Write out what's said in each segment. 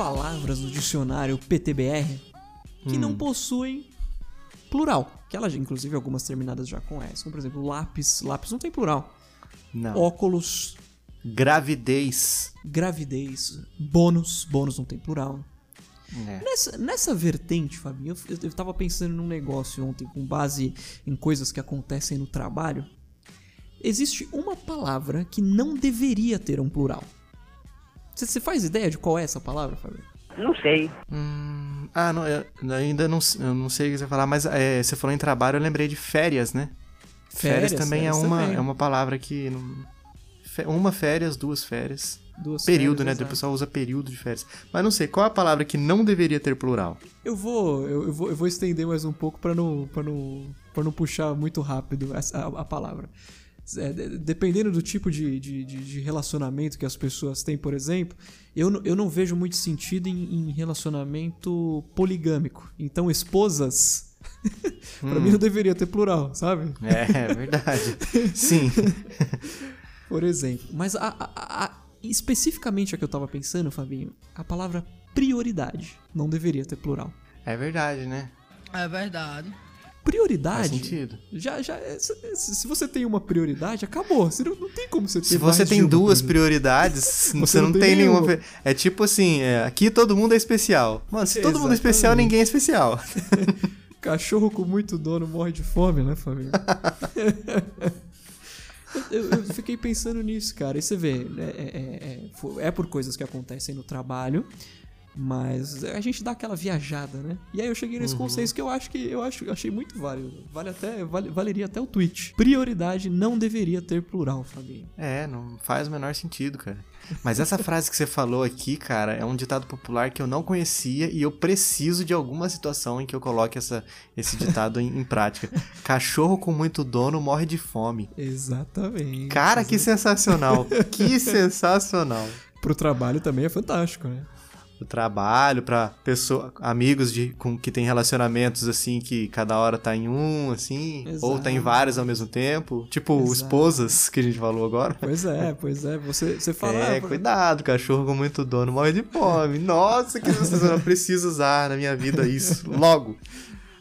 palavras no dicionário PTBR que não possuem plural. Que elas, inclusive, algumas terminadas já com S. Como, por exemplo, lápis. Lápis não tem plural. Não. Óculos, Gravidez. gravidez, bônus. Bônus não tem plural. É. Nessa, nessa vertente, Fabinho, eu, eu tava pensando num negócio ontem com base em coisas que acontecem no trabalho. Existe uma palavra que não deveria ter um plural. Você você faz ideia de qual é essa palavra, Fabinho? Não sei. Hum, ah, não, eu ainda não, eu não sei o que você vai falar, mas é, você falou em trabalho, eu lembrei de férias, né? Férias, também férias é uma também. é uma palavra que não, fe- uma férias, duas férias. Duas período, férias, né? O pessoal usa período de férias. Mas não sei, qual é a palavra que não deveria ter plural? Eu vou, eu, eu vou, eu vou estender mais um pouco pra não, para não, para não puxar muito rápido essa, a, a palavra. É, de- dependendo do tipo de, de, de- de relacionamento que as pessoas têm, por exemplo, eu, não- eu não vejo muito sentido em, em relacionamento poligâmico. Então, esposas, pra mim não deveria ter plural, sabe? É, é verdade. Sim. Por exemplo. Mas a, a- a- especificamente a que eu tava pensando, Fabinho, a palavra prioridade não deveria ter plural. É verdade, né? É verdade. Prioridade. Já, já, se, se você tem uma prioridade, acabou. Você não, não tem como você ter Se você tem duas prioridade. prioridades, você, não, tem, tem nenhuma. nenhuma. É tipo assim, é, aqui todo mundo é especial. Mano, se todo mundo é especial, ninguém é especial. Cachorro com muito dono morre de fome, né, família? eu, eu fiquei pensando nisso, cara. E você vê, é, é- é- é- é por coisas que acontecem no trabalho, mas a gente dá aquela viajada, né? E aí eu cheguei Uhum. nesse conceito que eu acho que eu acho, eu achei muito válido. Vale até, vale- valeria até o tweet. Prioridade não deveria ter plural, Fabinho. É, não faz o menor sentido, cara. Mas essa frase que você falou aqui, cara, é um ditado popular que eu não conhecia e eu preciso de alguma situação em que eu coloque essa, esse ditado em, em prática. Cachorro com muito dono morre de fome. Exatamente. Cara, que sensacional. Que sensacional. Pro trabalho também é fantástico, né? O trabalho, pra pessoa, amigos de, com, que tem relacionamentos assim, que cada hora tá em um, assim, ou tá em Exato. vários ao mesmo tempo. Tipo, Exato. esposas, que a gente falou agora. Pois é, pois é. Você, você fala. É, ah, cuidado, cachorro com muito dono morre de fome. Nossa, que sensacional. Eu preciso usar na minha vida isso. Logo.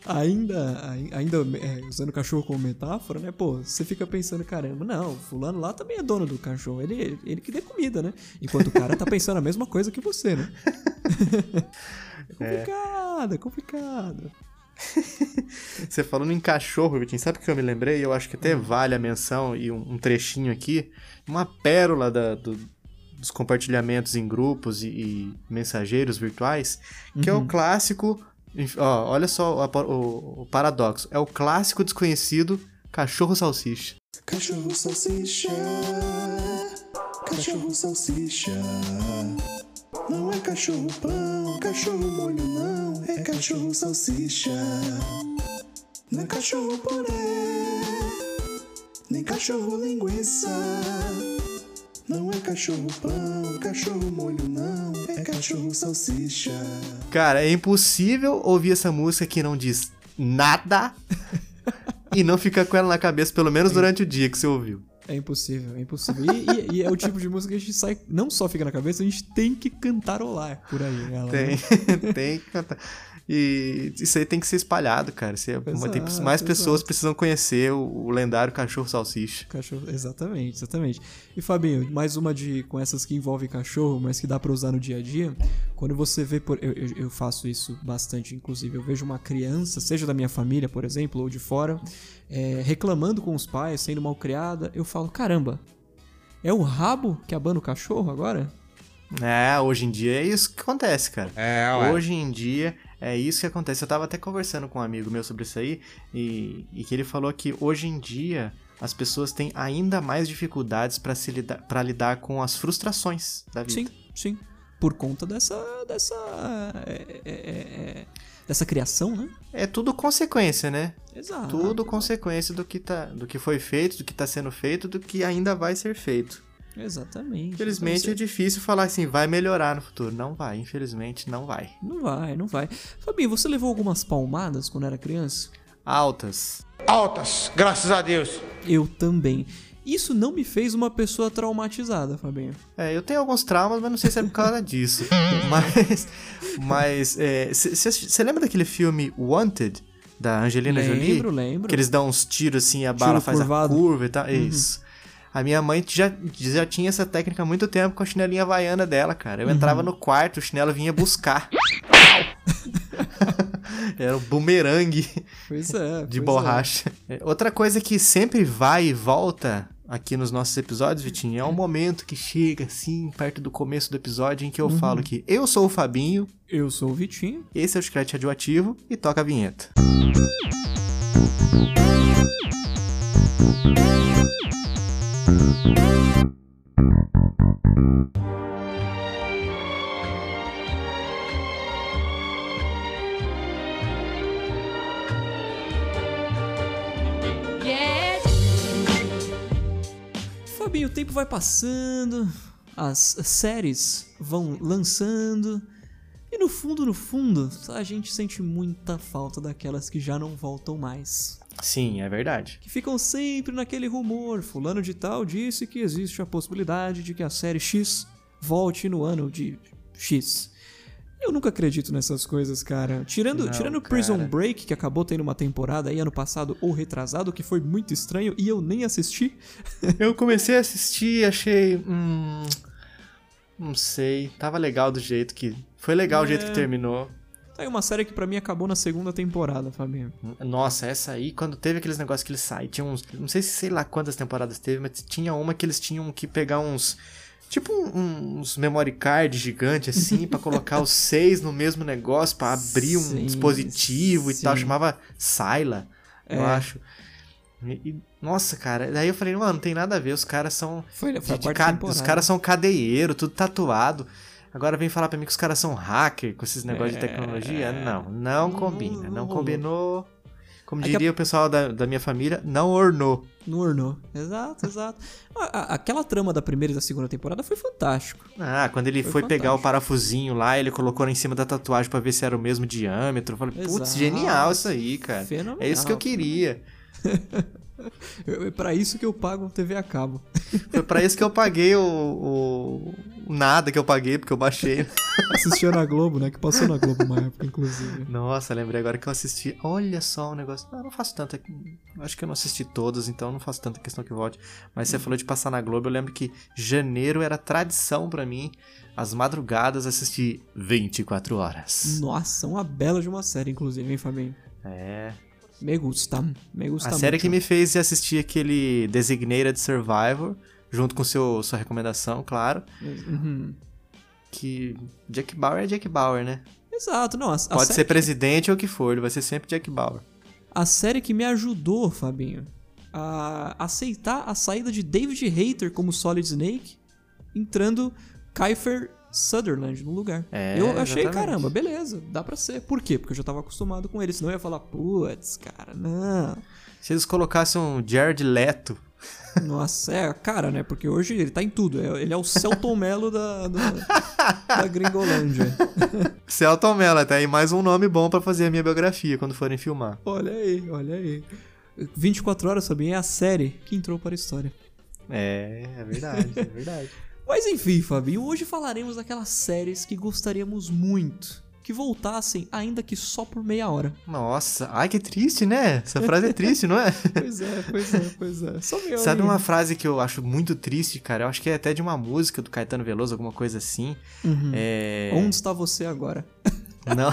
Ainda, ai- ainda é, usando o cachorro como metáfora, né? Pô, você fica pensando, caramba, não, fulano lá também é dono do cachorro. Ele, ele que dê comida, né? Enquanto o cara tá pensando a mesma coisa que você, né? é complicado, é complicado. Você falando em cachorro, Vitinho, sabe o que eu me lembrei? Eu acho que até vale a menção e um, um trechinho aqui. Uma pérola da- do- dos compartilhamentos em grupos e, e mensageiros virtuais, que é o clássico. Ó, olha só o, o- o paradoxo. É o clássico desconhecido cachorro salsicha. Cachorro salsicha, cachorro salsicha. Não é cachorro pão, cachorro molho não, é cachorro salsicha. Não é cachorro purê, nem cachorro linguiça. Não é cachorro pão, cachorro molho não, é cachorro salsicha. Cara, é impossível ouvir essa música que não diz nada e não ficar com ela na cabeça, pelo menos durante o dia que você ouviu. É impossível, é impossível. E, e- e é o tipo de música que a gente sai, não só fica na cabeça, a gente tem que cantarolar por aí. Ela, né? Tem, tem que cantar. E isso aí tem que ser espalhado, cara. Isso é- Exato, tem- mais pessoas exato. precisam conhecer o, o lendário cachorro salsicha. Cachorro, exatamente, exatamente. E Fabinho, mais uma de com essas que envolvem cachorro, mas que dá pra usar no dia a dia. Quando você vê, por, eu, eu, eu faço isso bastante, inclusive, eu vejo uma criança, seja da minha família, por exemplo, ou de fora, é, reclamando com os pais, sendo mal criada, eu falo, caramba, é o rabo que abana o cachorro agora? É, hoje em dia é isso que acontece, cara. É, ué. Hoje em dia é isso que acontece. Eu tava até conversando com um amigo meu sobre isso aí e, e que ele falou que hoje em dia as pessoas têm ainda mais dificuldades pra se lidar, para lidar com as frustrações da vida. Sim, sim. Por conta dessa. dessa. é, é, é, é, dessa criação, né? É tudo consequência, né? Exato. tudo consequência do que, tá, do que foi feito, do que tá sendo feito, do que ainda vai ser feito. Exatamente. Infelizmente Então, é difícil falar assim, vai melhorar no futuro. Não vai, infelizmente não vai. Não vai, não vai. Fabinho, você levou algumas palmadas quando era criança? Altas. Altas, graças a Deus. Eu também. Isso não me fez uma pessoa traumatizada, Fabinho. É, eu tenho alguns traumas, mas não sei se é por causa disso. mas. Mas. Você lembra daquele filme Wanted? Da Angelina lembro, Jolie? Lembro, lembro. Que eles dão uns tiros assim, a bala faz curvado. a curva e tal. Uhum. Isso. A minha mãe já, já tinha essa técnica há muito tempo com a chinelinha havaiana dela, cara. Eu uhum. entrava no quarto, o chinelo vinha buscar. Era um bumerangue pois é, de pois borracha. É. Outra coisa que sempre vai e volta aqui nos nossos episódios, Vitinho, é um momento que chega assim, perto do começo do episódio, em que eu uhum. falo que eu sou o Fabinho. Eu sou o Vitinho. Esse é o Chiclete Radioativo e toca a vinheta. Fabinho, o tempo vai passando, as séries vão lançando. E no fundo, no fundo, a gente sente muita falta daquelas que já não voltam mais. Sim, é verdade. Que ficam sempre naquele rumor. Fulano de tal disse que existe a possibilidade de que a série X volte no ano de X. Eu nunca acredito nessas coisas, cara. Tirando, Não, tirando cara. Prison Break, que acabou tendo uma temporada aí ano passado ou retrasado, que foi muito estranho e eu nem assisti. Eu comecei a assistir e achei. Hum, não sei. Tava legal do jeito que. Foi legal É. o jeito que terminou. Tá aí uma série que pra mim acabou na segunda temporada, Fabinho. Nossa, essa aí, quando teve aqueles negócios que eles saem, tinha uns. Não sei se sei lá quantas temporadas teve, mas tinha uma que eles tinham que pegar uns. Tipo um- uns memory card gigante assim, pra colocar os seis no mesmo negócio, pra abrir um Sim, dispositivo e tal. sim. Chamava Sila, eu É. acho. E- e- nossa, cara, daí eu falei, mano, não tem nada a ver, os caras são. Foi, de- foi de ca- temporada. Os caras são cadeieiro, tudo tatuado. Agora vem falar pra mim que os caras são hacker com esses negócios de tecnologia? Não, não Não- combina. não Não, combinou. Como É diria o pessoal da, da minha família, não ornou. No ornou. Exato, exato. Aquela trama da primeira e da segunda temporada foi fantástico. Ah, quando ele Foi foi, pegar o parafusinho lá, ele colocou em cima da tatuagem pra ver se era o mesmo diâmetro. Eu falei, putz, genial isso aí, cara. Fenomenal. É isso que eu queria. É pra isso que eu pago TV a cabo. Foi pra isso que eu paguei o, o- o nada que eu paguei, porque eu baixei. Assistia na Globo, né? Que passou na Globo uma época, inclusive. Nossa, lembrei agora que eu assisti. Olha só um negócio. Não, não faço tanta. Acho que eu não assisti todas, então não faço tanta questão que volte. Mas você falou de passar na Globo. Eu lembro que janeiro era tradição pra mim. As madrugadas assistir 24 horas. Nossa, uma bela de uma série, inclusive, hein, Fabinho? É. Me gusta. Me gusta A série muito. que me fez assistir aquele Designated Survivor, junto com seu, sua recomendação, claro. Uhum. Que Jack Bauer é Jack Bauer, né? Exato, não. A, a Pode série ser presidente ou o que for, ele vai ser sempre Jack Bauer. a série que me ajudou, Fabinho, a aceitar a saída de David Hayter como Solid Snake, entrando Kiefer Sutherland no lugar. É, eu achei, exatamente. caramba, beleza, dá pra ser. Por quê? Porque eu já tava acostumado com ele, senão eu ia falar, putz, cara, não. Se eles colocassem um Jared Leto Nossa, é, cara, né? Porque hoje ele tá em tudo. é- Ele é o Celton Mello da, da, da Gringolândia. Celton Mello, até aí mais um nome bom pra fazer a minha biografia quando forem filmar. Olha aí, olha aí. 24 horas, Fabinho, é a série que entrou para a história. É, é verdade, é verdade. Mas enfim, Fabinho, hoje falaremos daquelas séries que gostaríamos muito que voltassem, ainda que só por meia hora. Nossa, ai que triste, né? Essa frase é triste, não é? Pois é, pois é, pois é. Só meia Sabe uma frase que eu acho muito triste, cara? Eu acho que é até de uma música do Caetano Veloso, alguma coisa assim. Uhum. É. Onde está você agora? Não.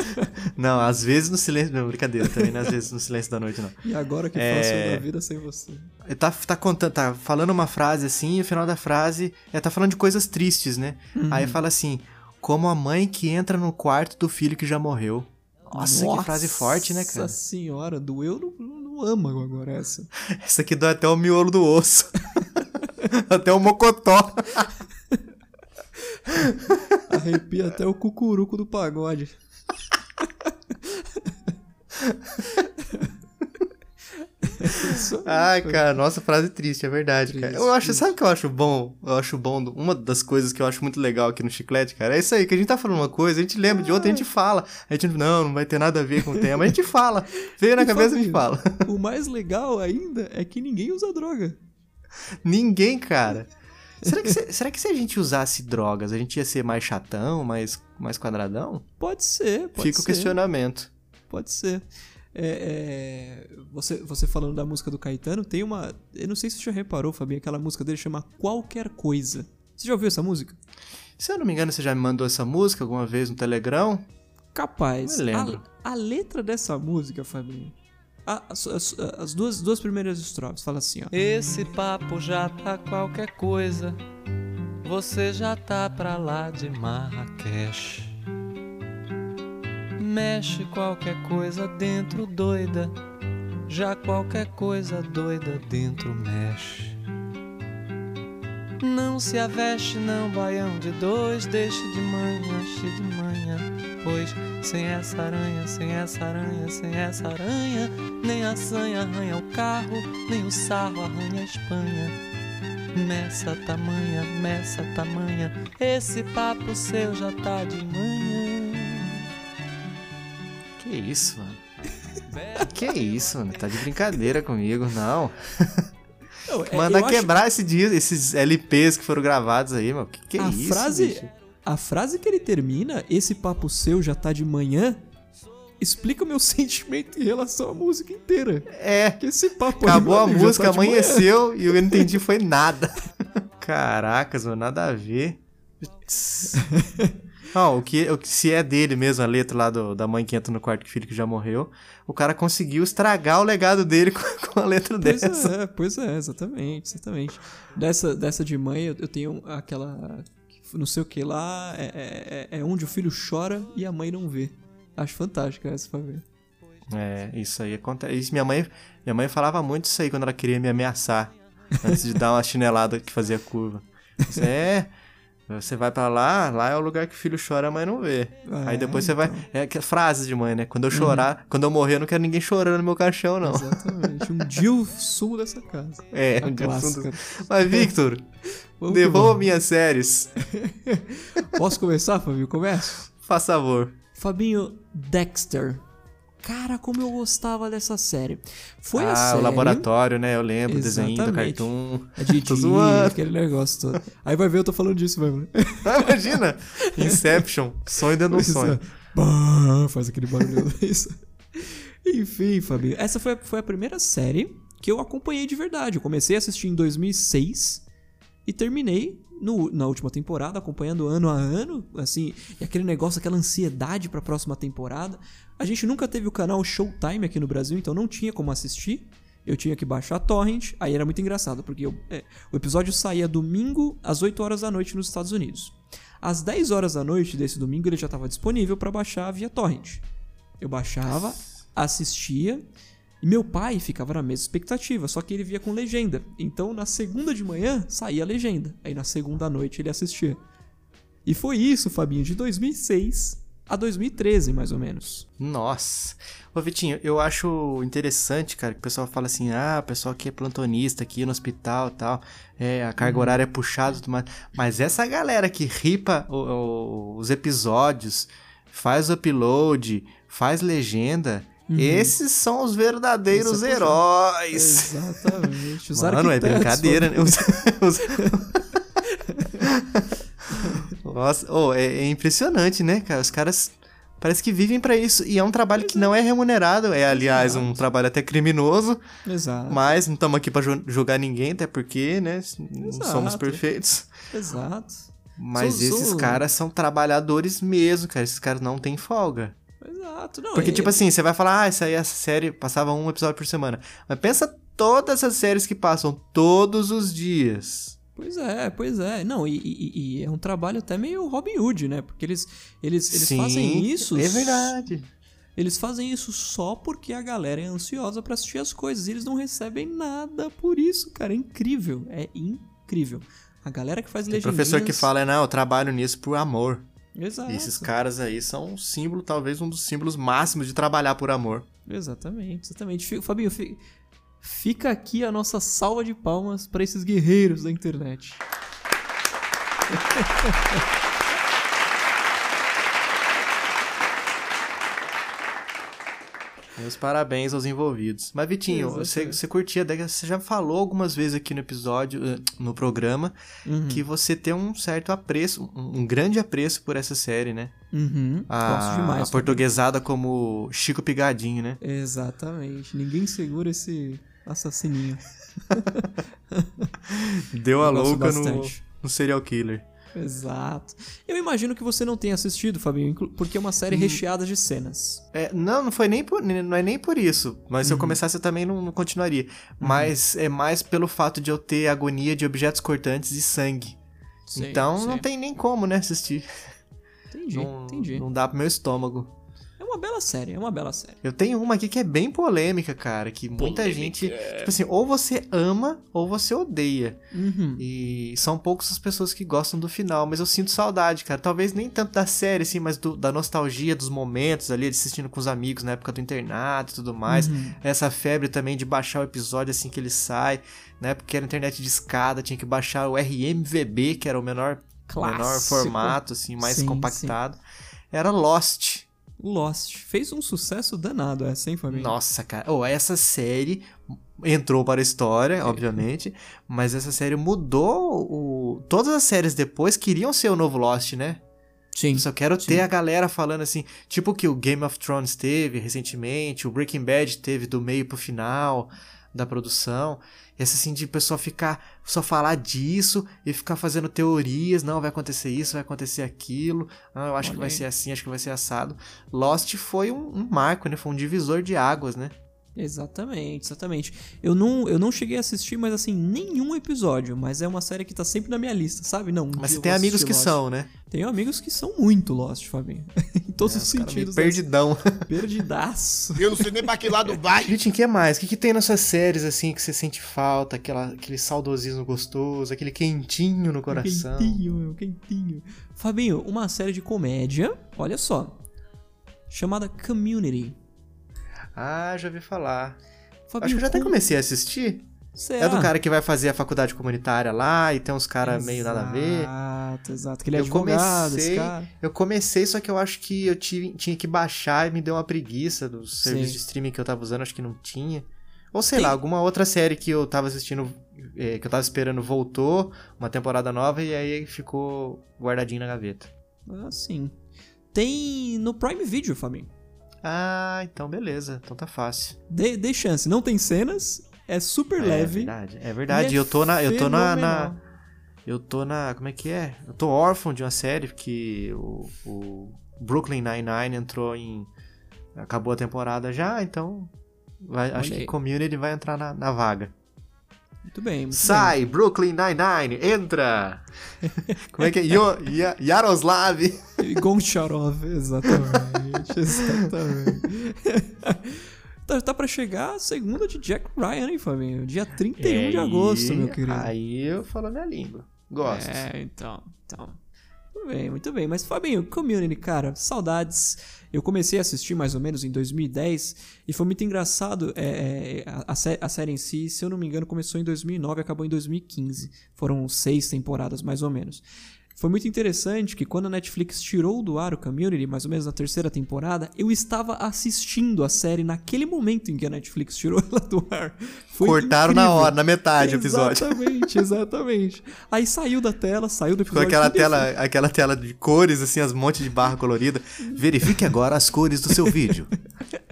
não, às vezes no silêncio. Não, brincadeira, também não é às vezes no silêncio da noite, não. E agora que É. faço da vida sem você? Ele tá, tá contando, tá falando uma frase assim, e o final da frase é tá falando de coisas tristes, né? Uhum. Aí fala assim: como a mãe que entra no quarto do filho que já morreu. Nossa, que frase forte, né, cara? Nossa senhora, doeu no, no âmago agora essa. Essa aqui dói até o miolo do osso. até o mocotó. Arrepia até o cucuruco do pagode. Ai, cara, nossa, frase triste, é verdade, cara. Triste, Eu acho, triste. sabe o que eu acho bom? Eu acho bom, uma das coisas que eu acho muito legal aqui no Chiclete, cara, é isso aí, que a gente tá falando uma coisa, a gente lembra de outra, a gente fala. A gente, não, não vai ter nada a ver com o tema, a gente fala. Veio na E, cabeça, a gente fala. O mais legal ainda é que ninguém usa droga. Ninguém, cara. Será que, se, será que se a gente usasse drogas, a gente ia ser mais chatão, mais, mais quadradão? Pode ser, pode Fica ser. o questionamento. Pode ser. É, é, você, você falando da música do Caetano, tem uma. Eu não sei se você já reparou, Fabinho, aquela música dele chama Qualquer Coisa. Você já ouviu essa música? Se eu não me engano, você já me mandou essa música alguma vez no Telegram? Capaz. Me lembro. A, a letra dessa música, Fabinho. A- as, as- as duas, duas primeiras estrofes fala assim, ó. Esse papo já tá qualquer coisa. Você já tá pra lá de Marrakech. Mexe qualquer coisa dentro doida. Já qualquer coisa doida dentro mexe. Não se aveste, não, baião de dois. Deixe de manhã, cheio de manhã. Pois sem essa aranha, sem essa aranha, sem essa aranha, nem a sanha arranha o carro, nem o sarro arranha a Espanha. Nessa tamanha, nessa tamanha, esse papo seu já tá de manhã. Que isso, mano? Que isso, mano? Tá de brincadeira comigo, não. É, Manda eu acho- quebrar esse esses LPs que foram gravados aí, mano. Que que é a isso? frase, bicho? A frase que ele termina, esse papo seu já tá de manhã, explica o meu sentimento em relação à música inteira. É, Que esse papo aí, acabou meu a música, tá manhã. amanheceu e eu não entendi foi nada. Caracas, mano, nada a ver. Não, o que, o que se é dele mesmo, a letra lá do, da mãe que entra no quarto o filho que já morreu, o cara conseguiu estragar o legado dele com, com a letra Pois dessa. é, pois é, exatamente, exatamente. Dessa, dessa de mãe, eu, eu tenho aquela. Não sei o que lá, é, é, é onde o filho chora e a mãe não vê. Acho fantástica essa ver. É, isso aí acontece. Isso, minha mãe, minha mãe falava muito isso aí quando ela queria me ameaçar. Antes de dar uma chinelada que fazia curva. Isso é. Você vai pra lá, lá é o lugar que o filho chora, a mãe não vê. Ah, aí depois é, você vai. É que frases de mãe, né? Quando eu chorar, quando eu morrer, eu não quero ninguém chorando no meu caixão, não. Exatamente. Um dia eu sumo dessa casa. É, A um dia eu do- Mas, Victor, devolva minhas séries. Posso começar, Fabinho? Começo? Faz favor. Fabinho Dexter. Cara, como eu gostava dessa série. Foi a ah, série... o laboratório, né? Eu lembro, o desenho do cartoon. A Didi, aquele negócio todo. Aí vai ver, eu tô falando disso mesmo. Ah, imagina! Inception, sonho dentro de Pois sonho. faz aquele barulho. Isso. Enfim, Fabinho. Essa foi, foi a primeira série que eu acompanhei de verdade. Eu comecei a assistir em 2006 e terminei no- na última temporada, acompanhando ano a ano, assim, e aquele negócio, aquela ansiedade pra próxima temporada. A gente nunca teve o canal Showtime aqui no Brasil, então não tinha como assistir. Eu tinha que baixar a torrent, aí era muito engraçado, porque eu- é, o episódio saía domingo às 8 horas da noite nos Estados Unidos. Às 10 horas da noite desse domingo ele já estava disponível para baixar via torrent. Eu baixava, assistia e meu pai ficava na mesma expectativa, só que ele via com legenda. Então na segunda de manhã saía a legenda, aí na segunda noite ele assistia. E foi isso, Fabinho, de 2006 a 2013, mais ou menos. Nossa. Ô, Vitinho, eu acho interessante, cara, que o pessoal fala assim, ah, o pessoal que é plantonista aqui no hospital e tal, é, a carga horária é puxada e tudo mais. Mas essa galera que ripa o- o- os episódios, faz upload, faz legenda, esses são os verdadeiros é heróis. Exatamente. Os Mano, é brincadeira, né? Os- os- Nossa, oh, é, é impressionante, né, cara? Os caras parece que vivem pra isso. E é um trabalho que não é remunerado. É, aliás, um trabalho até criminoso. Exato. Mas não estamos aqui pra ju- julgar ninguém, até porque, né? Não Exato. somos perfeitos. Exato. Mas esses caras são trabalhadores mesmo, cara. Esses caras não têm folga. Exato. Não, Porque, é- tipo assim, você vai falar, ah, essa aí, essa série passava um episódio por semana. Mas pensa todas as séries que passam todos os dias. Pois é, pois é. Não, e, e- e é um trabalho até meio Robin Hood, né? Porque eles, eles, eles Sim, fazem isso. É verdade. Eles fazem isso só porque a galera é ansiosa pra assistir as coisas. E eles não recebem nada por isso, cara. É incrível. É incrível. A galera que faz legendinhas... professor que fala, não, eu trabalho nisso por amor. Exato. E esses caras aí são um símbolo, talvez um dos símbolos máximos de trabalhar por amor. Exatamente, exatamente. Fica- Fabinho, fi- fica aqui a nossa salva de palmas pra esses guerreiros da internet. Meus parabéns aos envolvidos. Mas, Vitinho, você, você curtia a década, você já falou algumas vezes aqui no episódio, eh, no programa, Uhum. que você tem um certo apreço, um, grande apreço por essa série, né? Uhum. A, Gosto demais. a portuguesada como Chico Pigadinho, né? Exatamente. Ninguém segura esse assassininho. Deu a louca no, no serial killer. Exato. Eu imagino que você não tenha assistido, Fabinho, porque é uma série recheada de cenas. É, não, não foi nem por, não é nem por isso. Mas se Uhum. eu começasse eu também não, não continuaria. Mas é mais pelo fato de eu ter agonia de objetos cortantes e sangue. Sei, então não sei. tem nem como, né, assistir. Entendi, Não, entendi. não dá pro meu estômago. É uma bela série, é uma bela série. Eu tenho uma aqui que é bem polêmica, cara. Que muita gente. Tipo assim, ou você ama ou você odeia. Uhum. E são poucas as pessoas que gostam do final, mas eu sinto saudade, cara. Talvez nem tanto da série, assim, mas do- da nostalgia dos momentos ali, de assistindo com os amigos na época do internato e tudo mais. Uhum. Essa febre também de baixar o episódio assim que ele sai. Na época que era internet de escada, tinha que baixar o RMVB, que era o menor, Clássico. menor formato, assim, mais Sim, compactado. Era Lost. Lost. Fez um sucesso danado essa, hein, Fabinho? Nossa, cara. Oh, essa série entrou para a história, obviamente, mas essa série mudou o... Todas as séries depois queriam ser o novo Lost, né? Sim. Só quero Sim. ter a galera falando assim, tipo o que o Game of Thrones teve recentemente, o Breaking Bad teve do meio pro final da produção. Esse assim de pessoa ficar só falar disso e ficar fazendo teorias, não vai acontecer isso, vai acontecer aquilo. Ah, eu acho que vai ser assim, acho que vai ser assado. Lost foi um, um marco, né? Foi um divisor de águas, né? Exatamente, exatamente. Eu não, eu não cheguei a assistir, mas assim, nenhum episódio. Mas é uma série que tá sempre na minha lista, sabe? Não. um Mas você tem amigos que Lost. são, né? Tenho amigos que são muito Lost, Fabinho. em todos os Os sentidos. perdidão. dessa- Perdidaço. Eu não sei nem pra que lado vai. Gente, o que mais? O que, que tem nas suas séries, assim, que você sente falta? Aquela, aquele saudosismo gostoso, aquele quentinho no coração? Quentinho, meu, quentinho. Fabinho, uma série de comédia, olha só. Chamada Community. Ah, já ouvi falar. Fabinho, Acho que eu já até comecei a assistir. será? É do cara que vai fazer a faculdade comunitária lá e tem uns caras meio nada a ver. Exato, exato. Aquele Eu advogado, comecei, cara. eu comecei, só que eu acho que eu tive- tinha que baixar e me deu uma preguiça dos Sei. serviços de streaming que eu tava usando, acho que não tinha. Ou sei Tem- lá, alguma outra série que eu tava assistindo, eh, que eu tava esperando voltou, uma temporada nova, e aí ficou guardadinho na gaveta. Ah, sim. Tem no Prime Video, Fabinho. Ah, então beleza, então tá fácil. Dê, dê chance. Não tem cenas, é super É leve. verdade, é verdade. é eu tô na, eu tô na, na- eu tô na, como é que é? Eu tô órfão de uma série que o, o Brooklyn Nine-Nine entrou em acabou a temporada já, então vai- acho que Community vai entrar na, na vaga. Muito bem, muito Sai, Brooklyn Nine-Nine, entra! como é que é? Yo, Ya- Yaroslav! bem. Goncharov, exatamente, exatamente. tá, tá pra chegar a segunda de Jack Ryan, hein, Fabinho? Dia 31 de É, agosto, aí- meu querido. Aí eu falo minha língua. Gosto. É, então, então. Muito bem, muito bem. Mas, Fabinho, Community, cara, saudades. Eu comecei a assistir mais ou menos em 2010 e foi muito engraçado. é, é, a, a sé- a série em si, se eu não me engano, começou em 2009 e acabou em 2015. Foram seis temporadas, mais ou menos. Foi muito interessante que quando a Netflix tirou do ar o Community, mais ou menos na terceira temporada, eu estava assistindo a série naquele momento em que a Netflix tirou ela do ar. Foi Cortaram na incrível. hora, na metade o episódio. Exatamente, exatamente. Aí saiu da tela, saiu do Ficou episódio. aquela tudo tela, aquela tela de cores, assim, as montes de barra colorida. Verifique agora as cores do seu vídeo.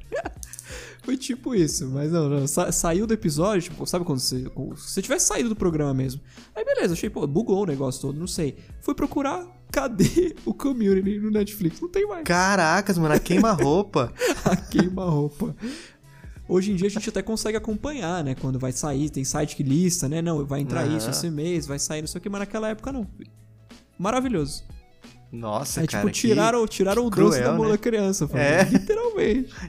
Foi tipo isso, mas não, não. sa- saiu do episódio, tipo, sabe quando você. Se tivesse saído do programa mesmo. Aí beleza, achei, pô, bugou o negócio todo, não sei. Fui procurar, cadê o community no Netflix? Não tem mais. Caracas, mano, a queima-roupa. A queima-roupa. Hoje em dia a gente até consegue acompanhar, né? Quando vai sair, tem site que lista, né? Não, vai entrar isso esse mês, vai sair não sei o que, mas naquela época não. Maravilhoso. Nossa, Aí, cara. tipo, tiraram, tiraram o doce cruel, da mão né? da criança, falando, É.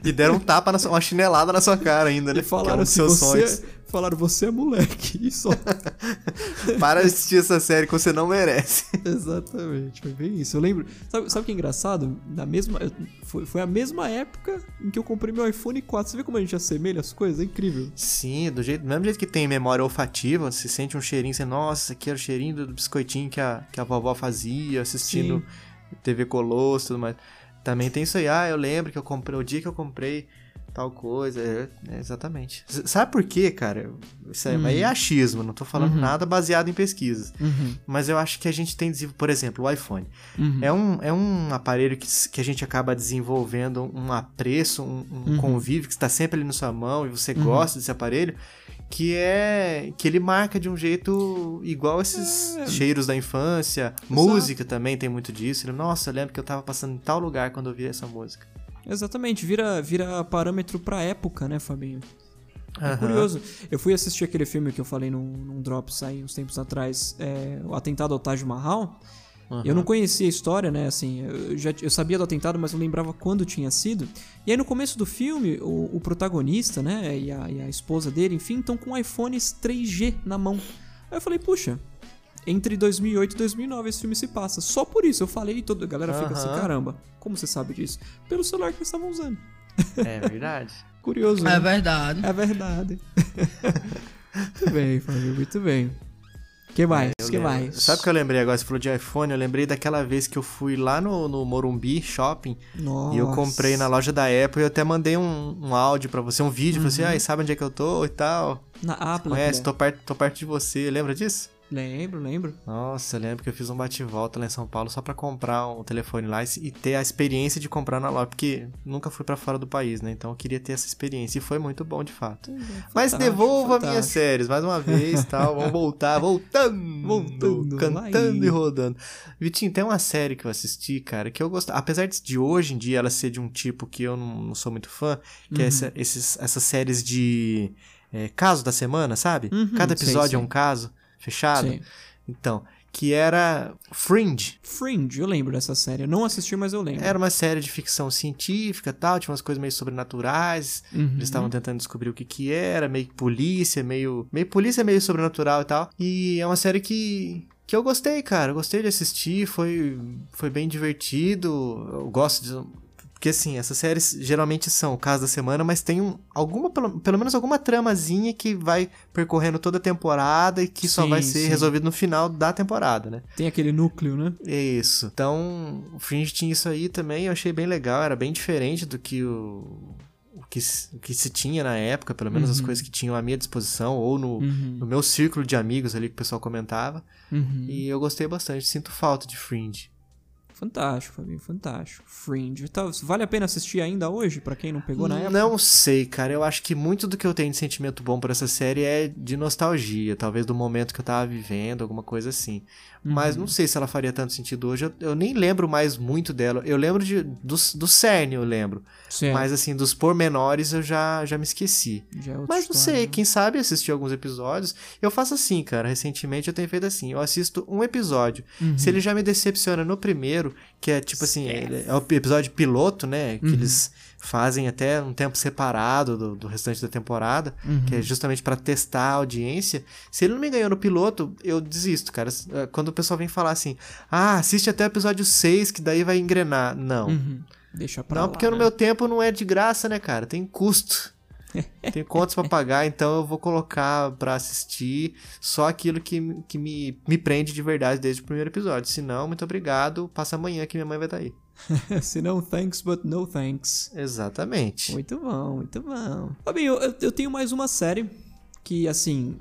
E deram um tapa, na sua, uma chinelada na sua cara ainda, né? E falaram é assim, seus você, sonhos. falaram, você é moleque. E só. Para de assistir essa série que você não merece. Exatamente, foi bem isso. Eu lembro. Sabe, sabe o que é engraçado? Na mesma, eu- foi, foi a mesma época em que eu comprei meu iPhone 4. Você vê como a gente assemelha as coisas? É incrível. Sim, do, jeito, do mesmo jeito que tem memória olfativa, você sente um cheirinho, você, nossa, aqui era o cheirinho do biscoitinho que a, que a vovó fazia, assistindo TV Colosso e tudo mais. Também tem isso aí, ah, eu lembro que eu comprei, o dia que eu comprei tal coisa. É, é, exatamente. Sabe por quê, cara? Isso aí Hum. é achismo, não tô falando Uhum. nada baseado em pesquisas. Uhum, Mas eu acho que a gente tem, por exemplo, o iPhone. uhum. É um, é um aparelho que, que a gente acaba desenvolvendo um apreço, um, um Uhum. convívio que está sempre ali na sua mão e você gosta desse aparelho, que é que ele marca de um jeito igual esses É. cheiros da infância. Música também tem muito disso. Nossa, eu lembro que eu tava passando em tal lugar quando eu vi essa música. Exatamente, vira, vira parâmetro pra época, né, Fabinho? É Aham. curioso. Eu fui assistir aquele filme que eu falei num, num Drops aí uns tempos atrás, é, o Atentado ao Taj Mahal. Aham. Eu não conhecia a história, né? Assim, eu, já, eu sabia do atentado, mas não lembrava quando tinha sido. E aí no começo do filme, o, o protagonista, né? E a, e a esposa dele, enfim, estão com iPhones 3G na mão. Aí eu falei, puxa, entre 2008 e 2009 esse filme se passa. Só por isso eu falei e toda a galera fica assim, Aham. caramba, como você sabe disso? Pelo celular que eles estavam usando. É verdade. Curioso, É né? verdade. É verdade. muito bem, Fábio, muito bem. Que mais? Eu que lembro. mais? Sabe o que eu lembrei agora? Você falou de iPhone. Eu lembrei daquela vez que eu fui lá no, no Morumbi Shopping Nossa. e eu comprei na loja da Apple e eu até mandei um, um áudio pra você, um vídeo. Falei assim, Uhum. ai, sabe onde é que eu tô e tal? Na Apple. Conhece? né? Tô perto, tô perto de você. Lembra disso? Lembro, lembro. Nossa, eu lembro que eu fiz um bate-volta lá em São Paulo só pra comprar um telefone lá e ter a experiência de comprar na loja, porque nunca fui pra fora do país, né? Então eu queria ter essa experiência e foi muito bom de fato. Mas Fantástico, devolva fantástico. minhas séries mais uma vez, tal. Vamos voltar, voltando, Voltando, cantando vai. e rodando. Vitinho, tem uma série que eu assisti, cara, que eu gosto, apesar de, hoje em dia ela ser de um tipo que eu não, não sou muito fã, que Uhum. é essa, esses, essas séries de é, caso da semana, sabe? Uhum, Cada sei, episódio sei. é um caso fechado. Sim. Então, que era Fringe. Fringe, eu lembro dessa série. Eu não assisti, mas eu lembro. Era uma série de ficção científica tal, tinha umas coisas meio sobrenaturais. Uhum. Eles estavam tentando descobrir o que que era, meio polícia, meio. Meio polícia, meio sobrenatural e tal. E é uma série que. Que eu gostei, cara. Eu gostei de assistir, foi, foi bem divertido. Eu gosto de. Porque assim, essas séries geralmente são o caso da semana, mas tem um, alguma, pelo, pelo menos alguma tramazinha que vai percorrendo toda a temporada e que só Sim, vai ser sim. resolvido no final da temporada, né? Tem aquele núcleo, né? Isso. Então, o Fringe tinha isso aí também, eu achei bem legal, era bem diferente do que o, o, que, o que se tinha na época, pelo menos as Uhum. coisas que tinham à minha disposição, ou no, Uhum. no meu círculo de amigos ali que o pessoal comentava. Uhum. E eu gostei bastante, sinto falta de Fringe. Fantástico, Fabinho, fantástico. Fringe. Tá, vale a pena assistir ainda hoje, pra quem não pegou na época? Não sei, cara. Eu acho que muito do que eu tenho de sentimento bom por essa série é de nostalgia, talvez do momento que eu tava vivendo, alguma coisa assim. Mas Uhum. não sei se ela faria tanto sentido hoje. Eu, eu nem lembro mais muito dela. Eu lembro de, do, do cerne, eu lembro. Certo. Mas assim, dos pormenores eu já, já me esqueci. Já é Mas não história, sei, né? quem sabe assistir alguns episódios. Eu faço assim, cara. Recentemente eu tenho feito assim. Eu assisto um episódio. Uhum. Se ele já me decepciona no primeiro, que é tipo assim, ele- é o episódio piloto, né? Que Uhum. eles fazem até um tempo separado do, do restante da temporada, Uhum. que é justamente pra testar a audiência. Se ele não me ganhou no piloto, eu desisto, cara. Eh, Quando o pessoal vem falar assim, ah, assiste até o episódio 6, que daí vai engrenar. Não. Uhum. Deixa pra Não, lá, porque no né? meu tempo não é de graça, né, cara? Tem custo. Tem contas pra pagar, então eu vou colocar pra assistir só aquilo que, que me, me prende de verdade desde o primeiro episódio. Se não, muito obrigado. Passa amanhã que minha mãe vai estar aí. Se não, thanks, but no thanks. Exatamente. Muito bom, muito bom. Fabinho, eu, eu tenho mais uma série que, assim,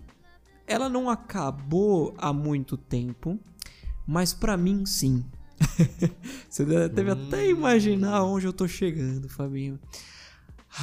ela não acabou há muito tempo, mas pra mim, sim. Você deve até imaginar onde eu tô chegando, Fabinho.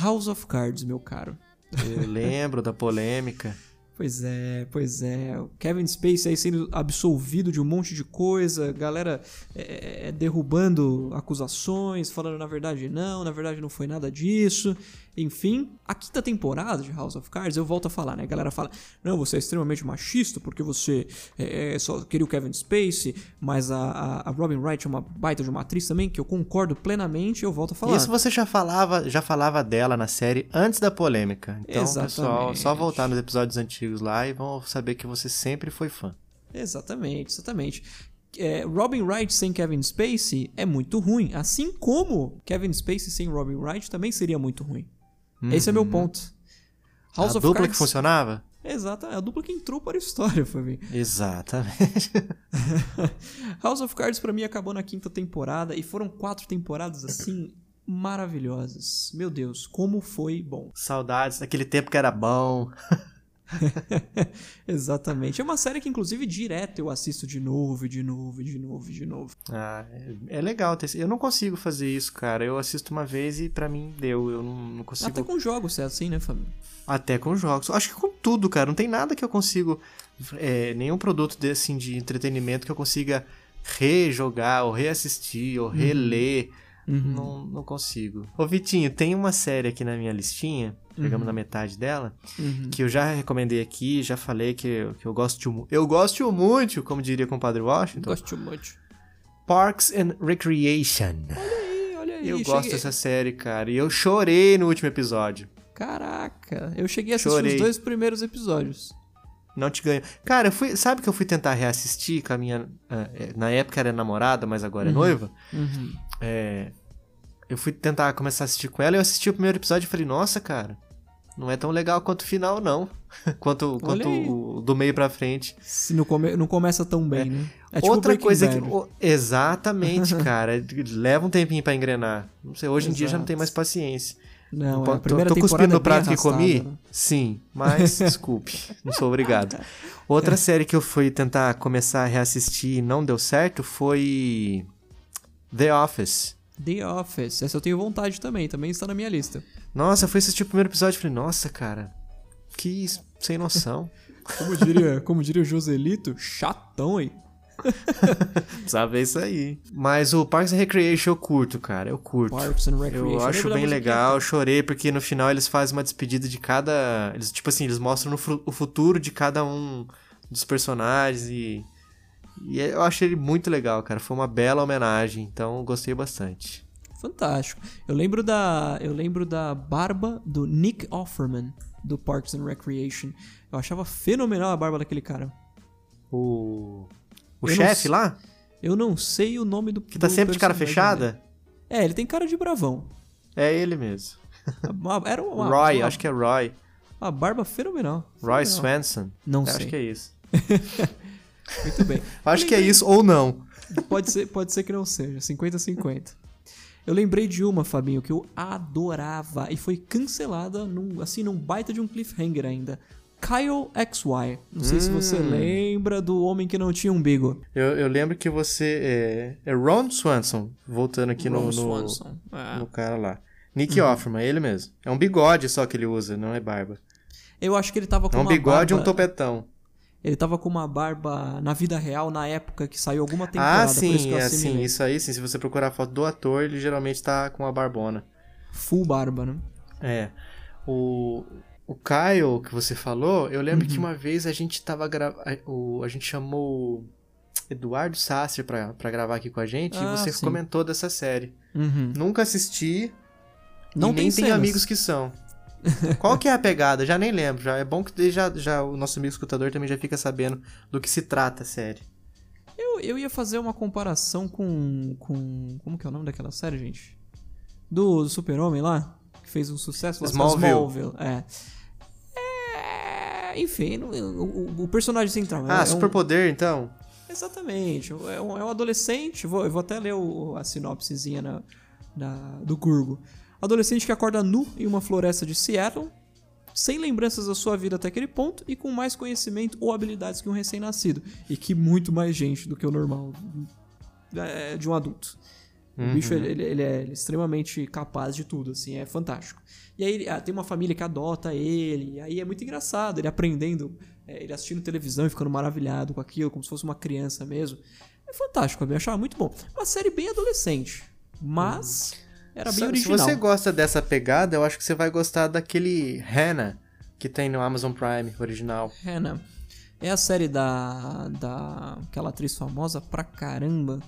House of Cards, meu caro. Eu lembro da polêmica. Pois é, pois é. O Kevin Spacey aí sendo absolvido de um monte de coisa, galera é, é, derrubando acusações, falando na verdade não, na verdade não foi nada disso. Enfim, a quinta temporada de House of Cards, eu volto a falar, né? A galera fala, não, você é extremamente machista porque você é, é, só queria o Kevin Spacey, mas a, a, a Robin Wright é uma baita de uma atriz também, que eu concordo plenamente, eu volto a falar. Isso você já falava, já falava dela na série antes da polêmica. Então, pessoal, Exatamente. só voltar nos episódios antigos lá e vão saber que você sempre foi fã. Exatamente, exatamente. É, Robin Wright sem Kevin Spacey é muito ruim, assim como Kevin Spacey sem Robin Wright também seria muito ruim. Esse é meu ponto. House a of dupla Cards, que funcionava? Exato, é a dupla que entrou para a história, Fabinho. Exatamente. House of Cards pra mim acabou na quinta temporada e foram quatro temporadas assim maravilhosas. Meu Deus, como foi bom. Saudades daquele tempo que era bom. Exatamente. É uma série que, inclusive, direto eu assisto de novo, e de novo, e de novo, e de novo. Ah, é, é legal. Eu não consigo fazer isso, cara. Eu assisto uma vez e pra mim deu. Eu não, não consigo. Até com jogos é assim, né, família? Até com jogos. Acho que com tudo, cara. Não tem nada que eu consigo. é, nenhum produto desse assim, de entretenimento que eu consiga rejogar, ou reassistir, ou reler. Uhum. Não, não consigo. Ô, Vitinho, tem uma série aqui na minha listinha, pegamos Uhum. na metade dela, Uhum. que eu já recomendei aqui, já falei que, eu- que eu gosto mu- Eu gosto muito, como diria o compadre Washington. Gosto muito. Parks and Recreation. Ih, olha aí, Eu cheguei- gosto dessa série, cara. E eu chorei no último episódio. Caraca, eu cheguei a assistir Chorei. os dois primeiros episódios. Não te ganho. Cara, eu fui, sabe que eu fui tentar reassistir com a minha. ah, é, na época era namorada, mas agora é noiva. Uhum. É, eu fui tentar começar a assistir com ela. Eu assisti o primeiro episódio e falei, nossa, cara, não é tão legal quanto o final, não. quanto quanto o do meio pra frente. Se não, come- não começa tão bem, né? É tipo Outra coisa Bad. que. o- exatamente, cara. Leva um tempinho pra engrenar. Não sei, hoje em dia já não Exato. tem mais paciência. Não, é, a primeira tô, tô cuspindo é no prato que comi? né? Sim, mas desculpe, não sou obrigado. Outra série que eu fui tentar começar a reassistir e não deu certo foi The Office. The Office, essa eu tenho vontade também, também está na minha lista. Nossa, eu fui assistir o primeiro episódio e falei, nossa, cara, que sem noção. Como diria, como diria o Joselito, chatão aí. Ver isso aí. Mas o Parks and Recreation eu curto, cara, eu curto. Parks and Recreation. Eu acho bem legal, eu chorei porque no final eles fazem uma despedida de cada. Eles, tipo assim, eles mostram o futuro de cada um dos personagens e. E eu achei ele muito legal, cara. Foi uma bela homenagem, então eu gostei bastante. Fantástico. Eu lembro da, eu lembro da barba do Nick Offerman do Parks and Recreation. Eu achava fenomenal a barba daquele cara. O. O Eu chefe lá, Eu não sei o nome do que tá sempre de cara fechada, É, ele tem cara de bravão. é ele mesmo. Uma- Era uma, Roy, uma, acho que é Roy. uma barba fenomenal. Roy Fenomenal. Swanson. Não Eu sei. Acho que é isso. Muito bem. Acho que é isso ou não. Pode ser, pode ser que não seja, 50-50. Eu lembrei de uma, Fabinho, que eu adorava e foi cancelada num, assim, num baita de um cliffhanger ainda. Kyle XY. Não sei se você Hum. lembra do homem que não tinha umbigo. Eu, eu lembro que você. É, é Ron Swanson, voltando aqui no, Ron no, Swanson. É. no cara lá. Nick Offerman, é ele mesmo. É um bigode só que ele usa, não é barba. Eu acho que ele tava com É um uma bigode e um barba... topetão. Ele tava com uma barba na vida real na época que saiu alguma temporada. Ah, por isso que sim, eu é assim, isso aí sim. Se você procurar a foto do ator, ele geralmente tá com uma barbona. Full barba, né? É. O, o Kyle que você falou, eu lembro Uhum. que uma vez a gente tava gra... a, a gente chamou o Eduardo Sasser pra, pra gravar aqui com a gente Ah, e você sim. comentou dessa série. Uhum. Nunca assisti Não e tem nem cenas. tenho amigos que são. Qual que é a pegada? Já nem lembro. Já é bom que já, já o nosso amigo escutador também já fica sabendo do que se trata a série. Eu, eu ia fazer uma comparação com, com. Como que é o nome daquela série, gente? Do, do Super-Homem lá? Que fez um sucesso lá. Smallville. Smallville, é. É, Enfim, o, o- personagem central. é- Ah, é um- superpoder então? Exatamente. É um, é um adolescente. Vou, eu vou até ler o- a sinopsezinha na, na- do Gurgo. Adolescente que acorda nu em uma floresta de Seattle, sem lembranças da sua vida até aquele ponto e com mais conhecimento ou habilidades que um recém-nascido. E que muito mais gente do que o normal é, de um adulto. O bicho, ele, ele- ele é extremamente capaz de tudo, assim, é fantástico. E aí ele- ah, tem uma família que adota ele, e aí é muito engraçado, ele aprendendo, é, ele assistindo televisão e ficando maravilhado com aquilo, como se fosse uma criança mesmo. É fantástico, eu achava muito bom. Uma série bem adolescente, mas era bem Se- original. Se você gosta dessa pegada, eu acho que você vai gostar daquele Hannah que tem no Amazon Prime original. Hannah. É a série da, da aquela atriz famosa pra caramba.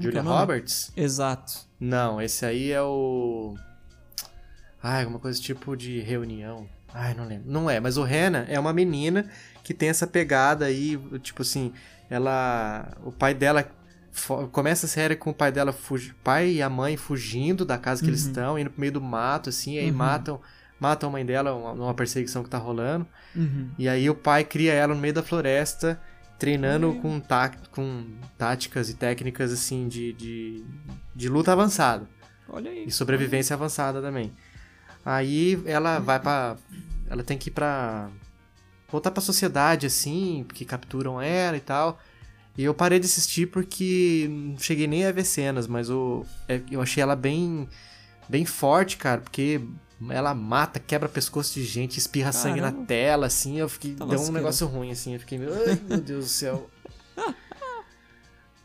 Como é Julia nome? Roberts? Exato. Não, esse aí é o. Ai, alguma coisa tipo de reunião. Ai, não lembro. Não é, mas o Hannah é uma menina que tem essa pegada aí, tipo assim, ela. O pai dela. Começa a série com o pai dela, fugi... pai e a mãe fugindo da casa que eles estão, indo pro meio do mato, assim, aí Uhum. matam, matam a mãe dela uma- numa perseguição que tá rolando. Uhum. E aí o pai cria ela no meio da floresta, treinando com, tá, com táticas e técnicas assim de, de, de luta avançada. Olha aí. E sobrevivência avançada também. Aí ela vai pra. Ela tem que ir pra. voltar pra sociedade, assim, porque capturam ela e tal. E eu parei de assistir porque não cheguei nem a ver cenas, mas eu, é- eu achei ela bem. bem forte, cara, porque ela mata, quebra pescoço de gente, espirra sangue na Caramba. tela, assim, eu fiquei. Tá deu um negócio ruim, assim, eu fiquei. Ai, meu Deus do céu.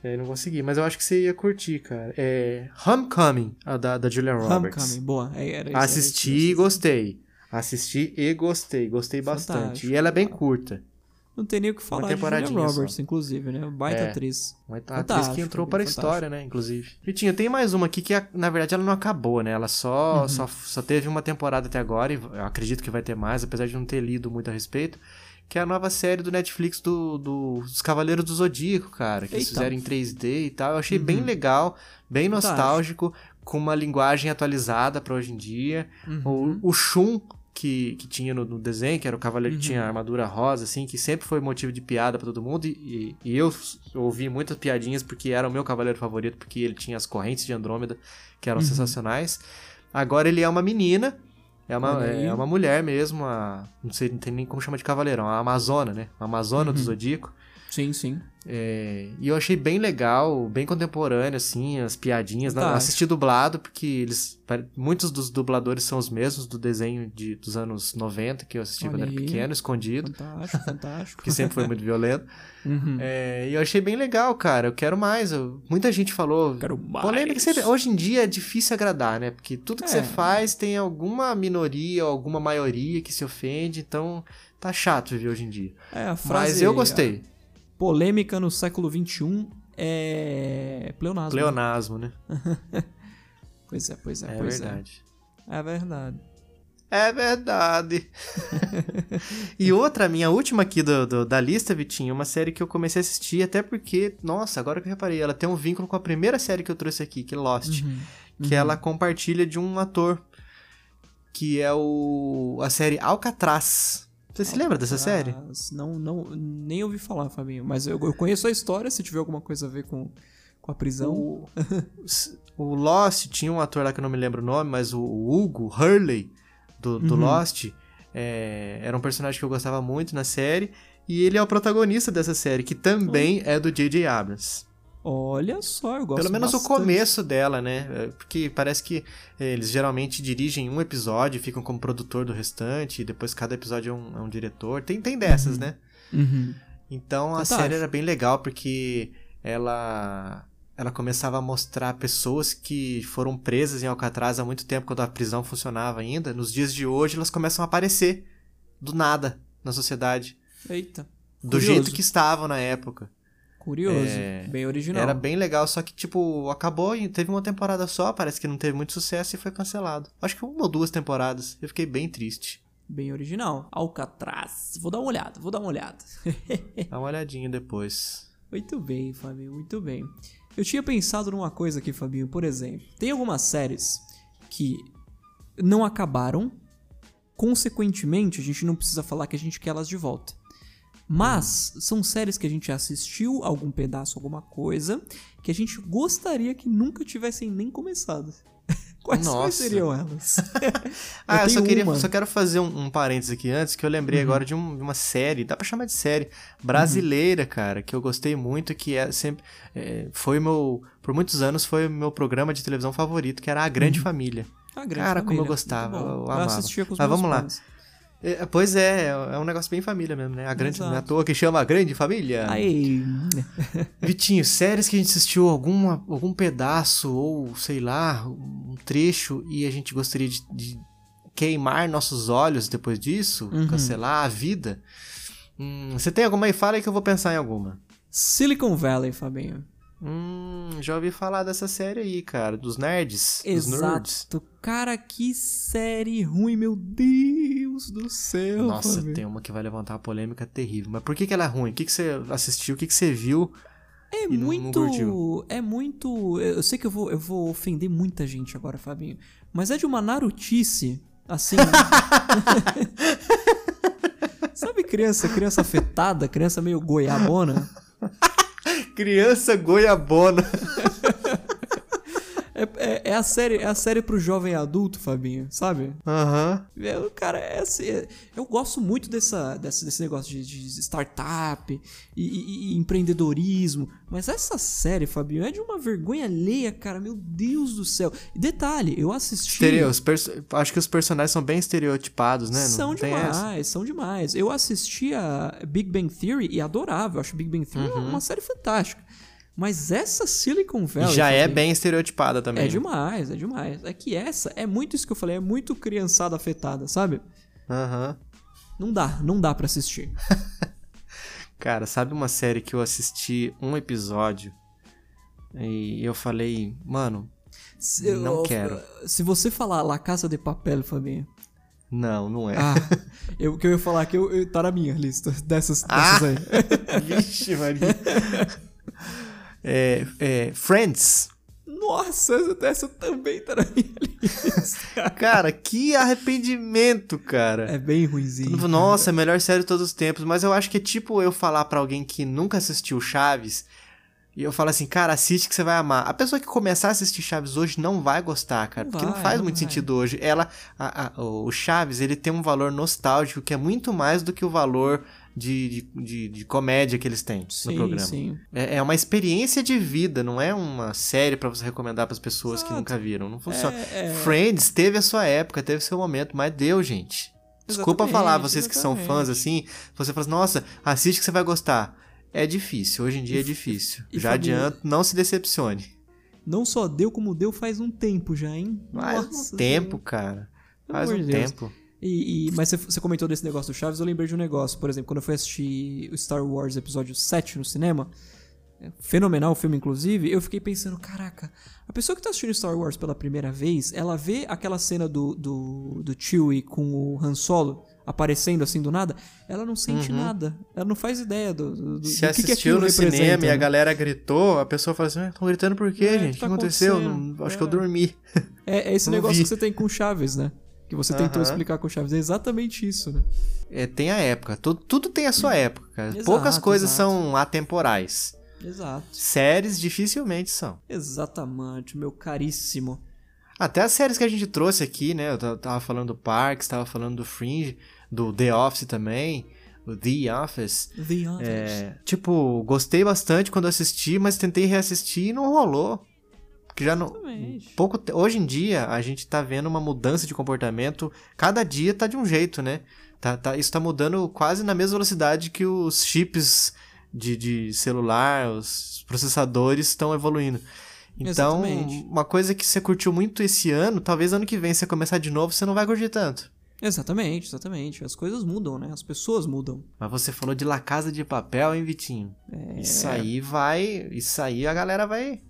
Aí não consegui, mas eu acho que você ia curtir, cara. É. Homecoming, a da, da Julia Roberts. Homecoming, boa. É, era isso, era Assisti isso. e gostei. Assisti e gostei. Gostei bastante. Fantástico. E ela é bem curta. Não tem nem o que falar de Julia temporadinha só. Roberts, inclusive, né? Baita É. atriz. Uma atriz Fantástico, que entrou bem para a história, né? Inclusive. Vitinho, tem mais uma aqui que, a- na verdade, ela não acabou, né? Ela só, Uhum. só, só teve uma temporada até agora, e eu acredito que vai ter mais, apesar de não ter lido muito a respeito. Que é a nova série do Netflix do, do- dos Cavaleiros do Zodíaco, cara. Que eles Eita. fizeram em 3D e tal. Eu achei bem Uhum. legal, bem nostálgico, com uma linguagem atualizada para hoje em dia. Uhum. O, o Shun, que, que tinha no, no desenho, que era o cavaleiro que Uhum. tinha a armadura rosa, assim, que sempre foi motivo de piada pra todo mundo. E, e- eu ouvi muitas piadinhas porque era o meu cavaleiro favorito, porque ele tinha as correntes de Andrômeda, que eram Uhum. sensacionais. Agora ele é uma menina. É uma, é uma mulher mesmo, não sei, não tem nem como chamar de cavaleirão, a Amazona, né? A Amazona do Uhum. Zodíaco. Sim, sim. É, e eu achei bem legal, bem contemporâneo, assim, as piadinhas. Não, Fantástico. assisti dublado, porque eles. Muitos dos dubladores são os mesmos do desenho de, dos anos 90, que eu assisti Olha quando era aí. pequeno, escondido, Fantástico, fantástico. porque sempre foi muito violento. Uhum. É, e eu achei bem legal, cara. Eu quero mais. eu- muita gente falou. Quero mais. Polêmica sempre. Hoje em dia é difícil agradar, né? Porque tudo que É. você faz tem alguma minoria ou alguma maioria que se ofende, então tá chato viver hoje em dia. É, a frase, Mas eu gostei. Polêmica no século XXI é pleonasmo. Pleonasmo, né? Pois é, pois é, É pois verdade. é. É verdade. É verdade. e outra, minha última aqui do, do- da lista, Vitinho, uma série que eu comecei a assistir, até porque, nossa, agora que eu reparei, ela tem um vínculo com a primeira série que eu trouxe aqui, que é Lost, Uhum. que ela compartilha de um ator, que é o a série Alcatraz. Você se lembra dessa série? Não, não, nem ouvi falar, Fabinho. Mas eu, eu conheço a história, se tiver alguma coisa a ver com, com a prisão. O, o Lost tinha um ator lá que eu não me lembro o nome, mas o, o Hugo Hurley do, do Uhum. Lost é, era um personagem que eu gostava muito na série. E ele é o protagonista dessa série, que também é do J.J. Abrams. Olha só, eu gosto Pelo menos o bastante. começo dela, né? É, Porque parece que é, eles geralmente dirigem um episódio, ficam como produtor do restante, e depois cada episódio é um, é um diretor. Tem, tem dessas, né? Uhum. Então a Fantástico. série era bem legal porque ela ela começava a mostrar pessoas que foram presas em Alcatraz há muito tempo quando a prisão funcionava ainda. Nos dias de hoje elas começam a aparecer do nada na sociedade, Eita. do Curioso. jeito que estavam na época. Curioso. É, Bem original. Era bem legal, só que tipo acabou e teve uma temporada só, parece que não teve muito sucesso e foi cancelado. Acho que uma ou duas temporadas. Eu fiquei bem triste. Bem original. Alcatraz. Vou dar uma olhada, vou dar uma olhada. Dá uma olhadinha depois. muito bem, Fabinho, muito bem. Eu tinha pensado numa coisa aqui, Fabinho. Por exemplo, tem algumas séries que não acabaram. Consequentemente, a gente não precisa falar que a gente quer elas de volta. Mas são séries que a gente assistiu algum pedaço, alguma coisa, que a gente gostaria que nunca tivessem nem começado. Quais, Nossa. seriam elas? Ah, eu, só, tenho queria, só quero fazer um, um parênteses aqui antes, que eu lembrei Uhum. agora de, um- de uma série, dá pra chamar de série, brasileira, cara, que eu gostei muito, que é sempre. é, foi o meu. Por muitos anos foi o meu programa de televisão favorito, que era A Grande Família. A Uhum. Grande Cara, como eu Família. gostava, bom. eu amava. assistia com os Mas meus vamos lá. Pais. É, pois é, é um negócio bem família mesmo, né? A grande. É Exato. toa que chama A Grande Família. Aí. Vitinho, séries que a gente assistiu alguma, algum pedaço ou sei lá, um trecho e a gente gostaria de, de queimar nossos olhos depois disso, Uhum. cancelar a vida. Hum, você tem alguma aí? Fala aí que eu vou pensar em alguma. Silicon Valley, Fabinho. Hum, já ouvi falar dessa série aí, cara, dos nerds, dos nerds. Exato. Cara, que série ruim, meu Deus do céu. Nossa, Fabinho. tem uma que vai levantar uma polêmica terrível. Mas por que, que ela é ruim? O que, que você assistiu? O que, que você viu? É e não- não muito. curtiu. é muito. Eu sei que eu vou, eu vou ofender muita gente agora, Fabinho. Mas é de uma narutice, assim. Sabe criança, criança afetada, criança meio goiabona? Criança goiabona. É, é- é a série, é a série pro jovem adulto, Fabinho, sabe? Aham. Eu, cara, é assim, é- eu gosto muito dessa, desse, desse negócio de, de startup e, e- e empreendedorismo, mas essa série, Fabinho, é de uma vergonha alheia, cara, meu Deus do céu. E detalhe, eu assisti... Estereo- Acho que os personagens são bem estereotipados, né? Não São demais, essa. são demais. Eu assisti a Big Bang Theory e adorava. Eu acho Big Bang Theory uma série fantástica. Mas essa Silicon Valley. já é bem estereotipada também. É né? demais, é demais. É que essa é muito isso que eu falei, é muito criançada afetada, sabe? Aham. Não dá, não dá pra assistir. Cara, sabe uma série que eu assisti um episódio e eu falei, mano, Se, Não eu- quero. Se você falar La Casa de Papel, Fabinho. não, não é. Ah, eu que eu ia falar que eu, eu- tá na minha lista dessas, dessas Ah! aí. Vixe, Maria. É, é, Friends. Nossa, essa, essa também tá na minha lista. Cara, que arrependimento, cara. É bem ruimzinho. Nossa, é a melhor série de todos os tempos. Mas eu acho que é tipo eu falar pra alguém que nunca assistiu Chaves. E eu falo assim, cara, assiste que você vai amar. A pessoa que começar a assistir Chaves hoje não vai gostar, cara. Não porque não vai, faz não muito vai. sentido hoje. Ela, a- a- o Chaves, ele tem um valor nostálgico que é muito mais do que o valor de, de, de- de comédia que eles têm Sim, no programa. sim. É, é uma experiência de vida, não é uma série pra você recomendar pras pessoas que Exato. nunca viram. Não funciona. É, é. Friends teve a sua época, teve seu momento, mas deu, gente. Desculpa Exatamente, falar, vocês que são exatamente. fãs assim, você fala assim, nossa, assiste que você vai gostar. É difícil, hoje em dia é difícil. e já Fabinho, adianto, não se decepcione. Não só deu como deu faz um tempo já, hein? Faz Nossa um tempo, cara. Faz um de Deus. tempo. E, e- mas você, comentou desse negócio do Chaves, eu lembrei de um negócio. Por exemplo, quando eu fui assistir o Star Wars Episódio 7 no cinema, é fenomenal o filme, inclusive, eu fiquei pensando, caraca, a pessoa que tá assistindo Star Wars pela primeira vez, ela vê aquela cena do, do, do Chewie com o Han Solo aparecendo assim do nada, ela não sente nada. Ela não faz ideia do, do, Se do que que assistiu no cinema e a né? galera gritou, a pessoa fala assim, estão gritando por quê, É, gente? que O que tá aconteceu? acontecendo? Não- acho que eu É. dormi. É, é esse Não negócio vi. que você tem com Chaves, né? Que você tentou Aham. explicar com Chaves. É exatamente isso, né? É, tem a época, tudo, tudo tem a sua época, cara. Exato, Poucas coisas exato. são atemporais. Exato. Séries dificilmente são. Exatamente, meu caríssimo. Até as séries que a gente trouxe aqui, né? Eu ta- tava falando do Parks, tava falando do Fringe, do The Office também, o The Office. The Others. É, tipo, gostei bastante quando assisti, mas tentei reassistir e não rolou. Porque já não. Exatamente. Pouco, hoje em dia, a gente tá vendo uma mudança de comportamento. Cada dia tá de um jeito, né? Tá, tá- isso tá mudando quase na mesma velocidade que os chips de, de celular, os processadores estão evoluindo. Então, Exatamente. uma coisa que você curtiu muito esse ano, talvez ano que vem você começar de novo, você não vai curtir tanto. Exatamente, exatamente. As coisas mudam, né? As pessoas mudam. Mas você falou de La Casa de Papel, hein, Vitinho? É. Isso aí vai. Isso aí a galera vai.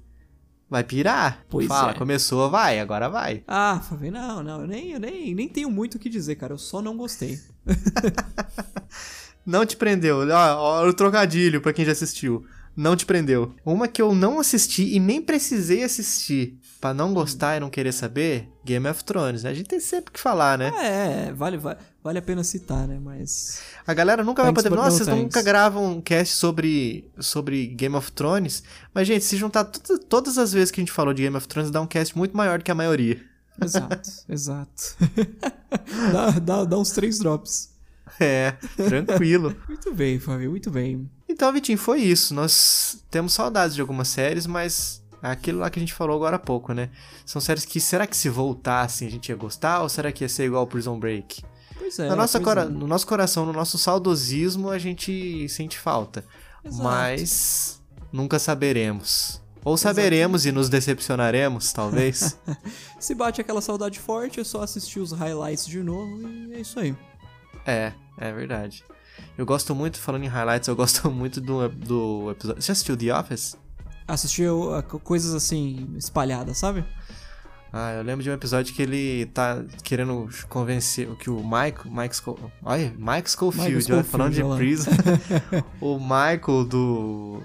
Vai pirar. Pois Fala, é. começou, vai, agora vai. Ah, Fabinho, não, não, eu nem, eu nem, nem tenho muito o que dizer, cara. Eu só não gostei. Não te prendeu. Ó, ó, o trocadilho pra quem já assistiu. Não te prendeu. Uma que eu não assisti e nem precisei assistir pra não gostar e não querer saber, Game of Thrones, né? A gente tem sempre que falar, né? É, vale, vale, vale a pena citar, né? Mas. A galera nunca vai Thanks, poder. but Nossa, no vocês thanks." nunca gravam um cast sobre, sobre Game of Thrones. Mas, gente, se juntar todas as vezes que a gente falou de Game of Thrones, dá um cast muito maior do que a maioria. Exato, exato. dá, dá, dá uns três drops. É, tranquilo. Muito bem, Fabinho, muito bem. Então, Vitinho, foi isso. Nós temos saudades de algumas séries, mas é aquilo lá que a gente falou agora há pouco, né? São séries que, será que se voltassem a gente ia gostar ou será que ia ser igual Prison Break? Pois é. Na nossa pois cora- é. No nosso coração, no nosso saudosismo, a gente sente falta. Exato. Mas nunca saberemos. Ou saberemos e nos decepcionaremos, talvez. Se bate aquela saudade forte, é só assistir os highlights de novo e é isso aí. É, é verdade. Eu gosto muito, falando em highlights, eu gosto muito do, do episódio. Você assistiu The Office? Assistiu a co- coisas assim, espalhadas, sabe? Ah, eu lembro de um episódio que ele tá querendo convencer que o Michael. Mike Sco... Olha, Mike Schofield, Michael olha, falando de Prison. o Michael do.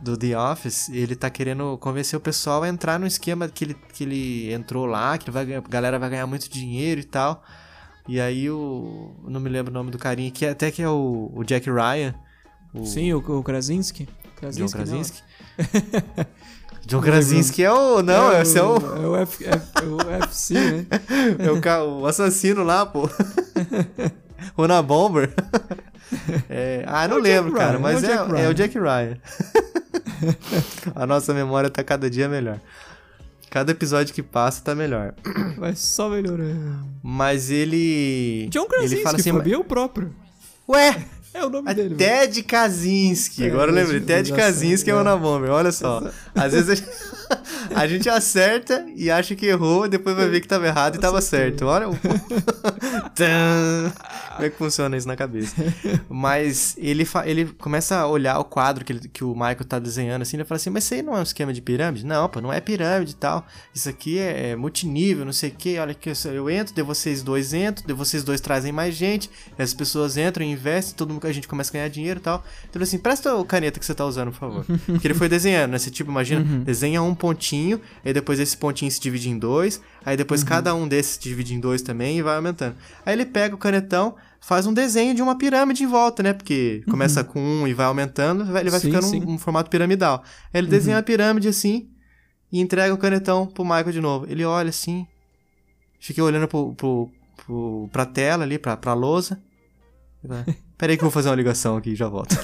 Do The Office, ele tá querendo convencer o pessoal a entrar no esquema que ele, que ele entrou lá, que vai, a galera vai ganhar muito dinheiro e tal. E aí o. Não me lembro o nome do carinha, que é- até que é o, o Jack Ryan. O Sim, o, o Krasinski. John Krasinski, não. Krasinski. John Krasinski é o. Não, é, esse é o. É o, F, F, é o FC, né? É o, ca- o assassino lá, pô. o Na Bomber. É, ah, não o Jack lembro, cara, Ryan, mas é é, é o Jack Ryan. A nossa memória tá cada dia melhor. Cada episódio que passa tá melhor. Vai só melhorando. Mas ele. John ele Krasinski, fala assim. Fabi, é o próprio. Ué! É o nome A dele. velho. Ted Kaczynski. É, Agora eu lembrei. Ted Kaczynski é o é. Na Bomber. Olha só. Às vezes a gente, a gente acerta e acha que errou, e depois vai ver que tava errado e tava certo. Olha o. Como é que funciona isso na cabeça? Mas ele, ele começa a olhar o quadro que, ele- que o Michael tá desenhando assim, ele fala assim: Mas isso aí não é um esquema de pirâmide? Não, pô, não é pirâmide e tal. Isso aqui é, é multinível, não sei o que. Olha que eu, entro, de vocês dois entram, de vocês dois trazem mais gente, as pessoas entram, investem, todo mundo a gente começa a ganhar dinheiro e tal. Então ele assim: Presta a caneta que você tá usando, por favor. Porque ele foi desenhando, né? Você tipo, imagina, desenha um pontinho, aí depois esse pontinho se divide em dois, aí depois cada um desses se divide em dois também e vai aumentando. Aí ele pega o canetão, faz um desenho de uma pirâmide em volta, né? Porque começa com um e vai aumentando, ele vai Sim, ficando sim. um, um formato piramidal. Aí ele desenha uma pirâmide assim e entrega o canetão pro Michael de novo. Ele olha assim, fica olhando pro, pro, pro, pra tela ali, pra, pra lousa. E vai, Pera aí que eu vou fazer uma ligação aqui e já volto.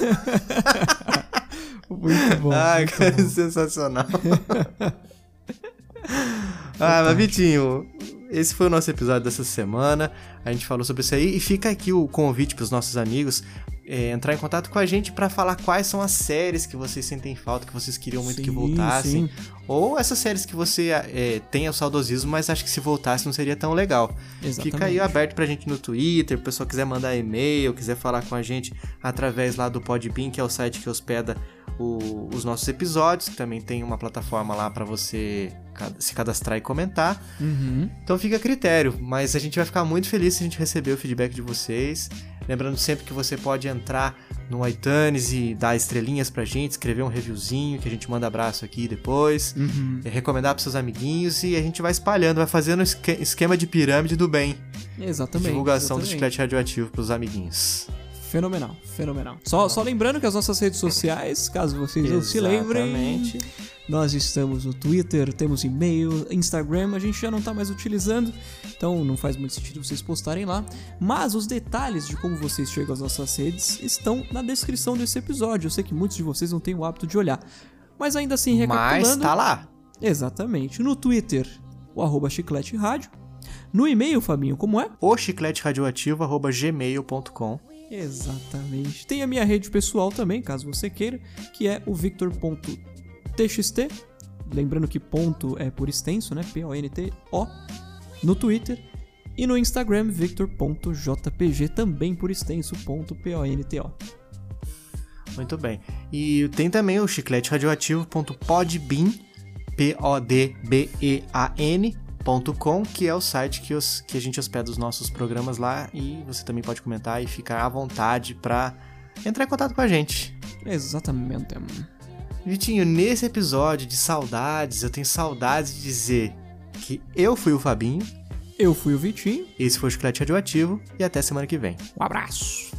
Muito bom. Ai, muito cara, bom. sensacional. ah, mas Vitinho, esse foi o nosso episódio dessa semana. A gente falou sobre isso aí e fica aqui o convite para os nossos amigos é, entrar em contato com a gente para falar quais são as séries que vocês sentem falta, que vocês queriam muito que Sim, voltassem. sim. Ou essas séries que você é, tem o saudosismo, mas acha que se voltasse não seria tão legal. Exatamente. Fica aí aberto pra gente no Twitter, o pessoal quiser mandar e-mail, quiser falar com a gente através lá do Podbean, que é o site que hospeda o- os nossos episódios, que também tem uma plataforma lá pra você se cadastrar e comentar. Uhum. Então fica a critério, mas a gente vai ficar muito feliz se a gente receber o feedback de vocês. Lembrando sempre que você pode entrar no iTunes e dar estrelinhas pra gente, escrever um reviewzinho que a gente manda abraço aqui depois, Uhum. é, recomendar pros seus amiguinhos e a gente vai espalhando, vai fazendo um esque- esquema de pirâmide do bem. Exatamente. Divulgação do exatamente. chiclete radioativo pros amiguinhos. Fenomenal, fenomenal. Só, só lembrando que as nossas redes sociais, caso vocês não se lembrem, Exatamente. Nós estamos no Twitter, temos e-mail, Instagram, a gente já não tá mais utilizando, então não faz muito sentido vocês postarem lá. Mas os detalhes de como vocês chegam às nossas redes estão na descrição desse episódio. Eu sei que muitos de vocês não têm o hábito de olhar. Mas ainda assim, Mas recapitulando... tá lá. Exatamente. No Twitter, o arroba chiclete rádio. No e-mail, Fabinho, como é? O chiclete radioativo@gmail.com. Exatamente. Tem a minha rede pessoal também, caso você queira, que é o victor.txt. Lembrando que ponto é por extenso, né? P-O-N-T-O. No Twitter. E no Instagram, victor.jpg, também por extenso, ponto P-O-N-T-O. Muito bem. E tem também o chiclete radioativo.podbean, P-O-D-B-E-A-N.com, que é o site que, os, que a gente hospeda os nossos programas lá e você também pode comentar e ficar à vontade pra entrar em contato com a gente. Exatamente. Vitinho, nesse episódio de saudades, eu tenho saudades de dizer que eu fui o Fabinho, Eu fui o Vitinho. esse foi o Chiclete Radioativo e até semana que vem. Um abraço.